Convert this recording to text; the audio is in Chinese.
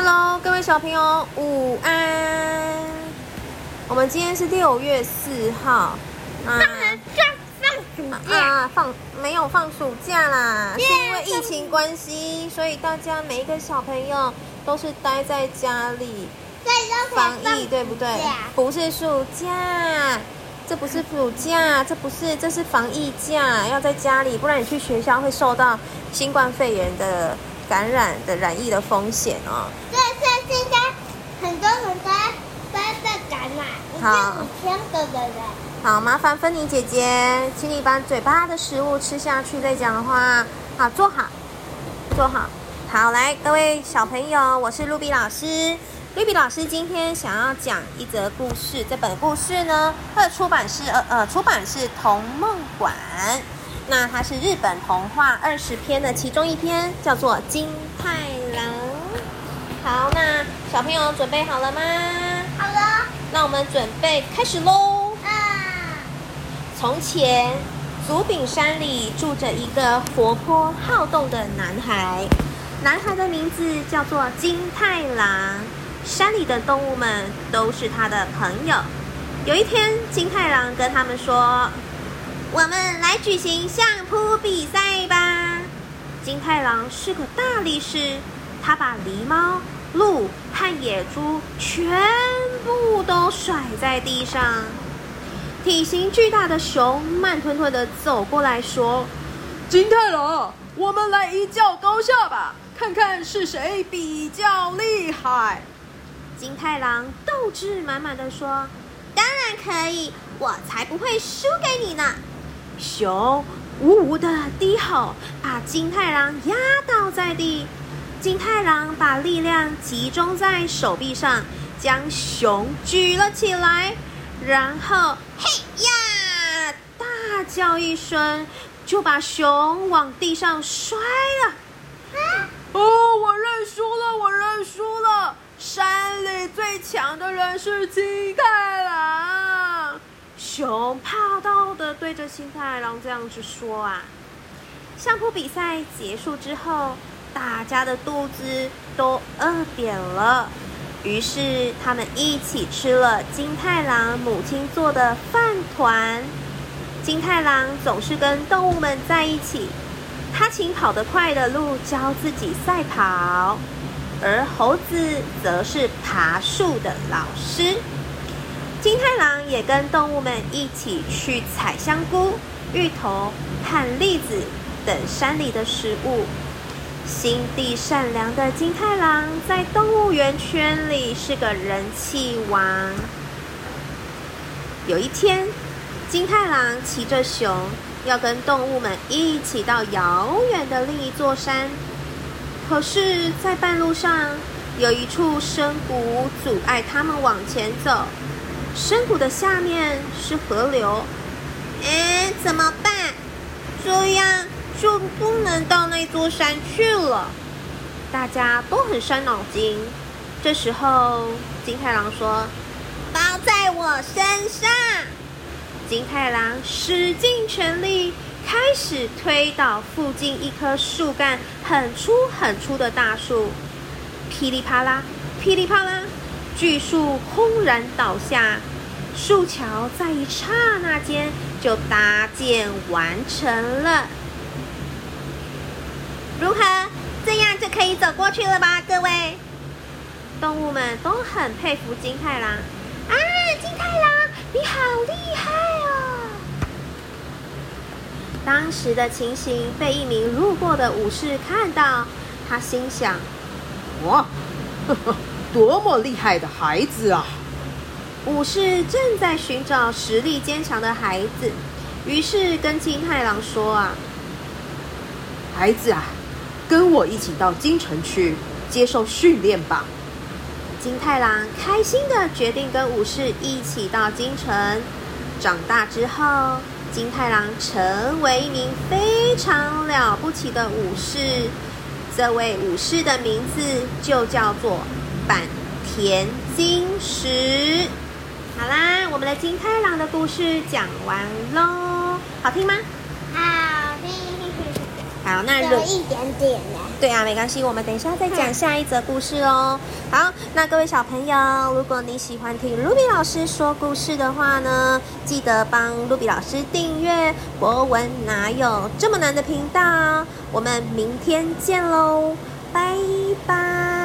Hello，各位小朋友，午安。我们今天是六月四号，放放放暑假，啊，放没有放暑假啦，是因为疫情关系，所以大家每一个小朋友都是待在家里防疫，对不对？不是暑假，这不是暑假，这不是，这是防疫假，要在家里，不然你去学校会受到新冠肺炎的感染的染疫的风险哦。对，所以现在很多人都在都在被感染，已好经五千个的人。好，麻烦芬妮姐姐，请你把嘴巴的食物吃下去，再讲的话，好，坐好，坐好。好，来，各位小朋友，我是露比老师。露比老师今天想要讲一则故事，这本故事呢，它的出版是呃呃，出版是童梦馆。那它是日本童话二十篇的其中一篇，叫做《金太郎》。好，那小朋友准备好了吗？好了，那我们准备开始喽。啊，从前，竹柄山里住着一个活泼好动的男孩，男孩的名字叫做金太郎。山里的动物们都是他的朋友。有一天，金太郎跟他们说：“我们来举行相扑比赛吧。”金太郎是个大力士，他把狸猫、鹿和野猪全部都甩在地上。体型巨大的熊慢吞吞的走过来说金太郎，我们来一较高下吧，看看是谁比较厉害。：“金太郎斗志满满的说，当然可以，我才不会输给你呢。”熊呜呜的低吼，把金太郎压倒在地。金太郎把力量集中在手臂上，将熊举了起来，然后嘿呀，大叫一声，就把熊往地上摔了。哦，我认输了，我认输了。山里最强的人是金太郎。熊怕到的对着金太郎这样子说啊。相扑比赛结束之后，大家的肚子都饿扁了，于是他们一起吃了金太郎母亲做的饭团。金太郎总是跟动物们在一起，他请跑得快的鹿教自己赛跑，而猴子则是爬树的老师。金太郎也跟动物们一起去采香菇、芋头和栗子等山里的食物。心地善良的金太郎在动物园圈里是个人气王。有一天，金太郎骑着熊，要跟动物们一起到遥远的另一座山。可是，在半路上，有一处深谷阻碍他们往前走。深谷的下面是河流，哎，怎么办？这样就不能到那座山去了。大家都很伤脑筋。这时候，金太郎说：“包在我身上。”金太郎使尽全力，开始推倒附近一棵树干很粗很粗的大树，噼里啪啦，噼里啪啦。巨树轰然倒下，树桥在一刹那间就搭建完成了。如何？这样就可以走过去了吧，各位？动物们都很佩服金太郎。啊，金太郎，你好厉害哦！当时的情形被一名路过的武士看到，他心想：哇，呵呵，多么厉害的孩子啊！武士正在寻找实力坚强的孩子，于是跟金太郎说：“啊，孩子啊，跟我一起到京城去接受训练吧。金太郎开心的决定跟武士一起到京城。长大之后，金太郎成为一名非常了不起的武士。这位武士的名字就叫做坂田金石。好啦，我们的金太郎的故事讲完喽，好听吗？好听，好，那有一点点的。对啊，没关系，我们等一下再讲下一则故事哦。好，那各位小朋友，如果你喜欢听卢比老师说故事的话呢，记得帮卢比老师订阅“博文哪有这么难”的频道。我们明天见喽，拜拜。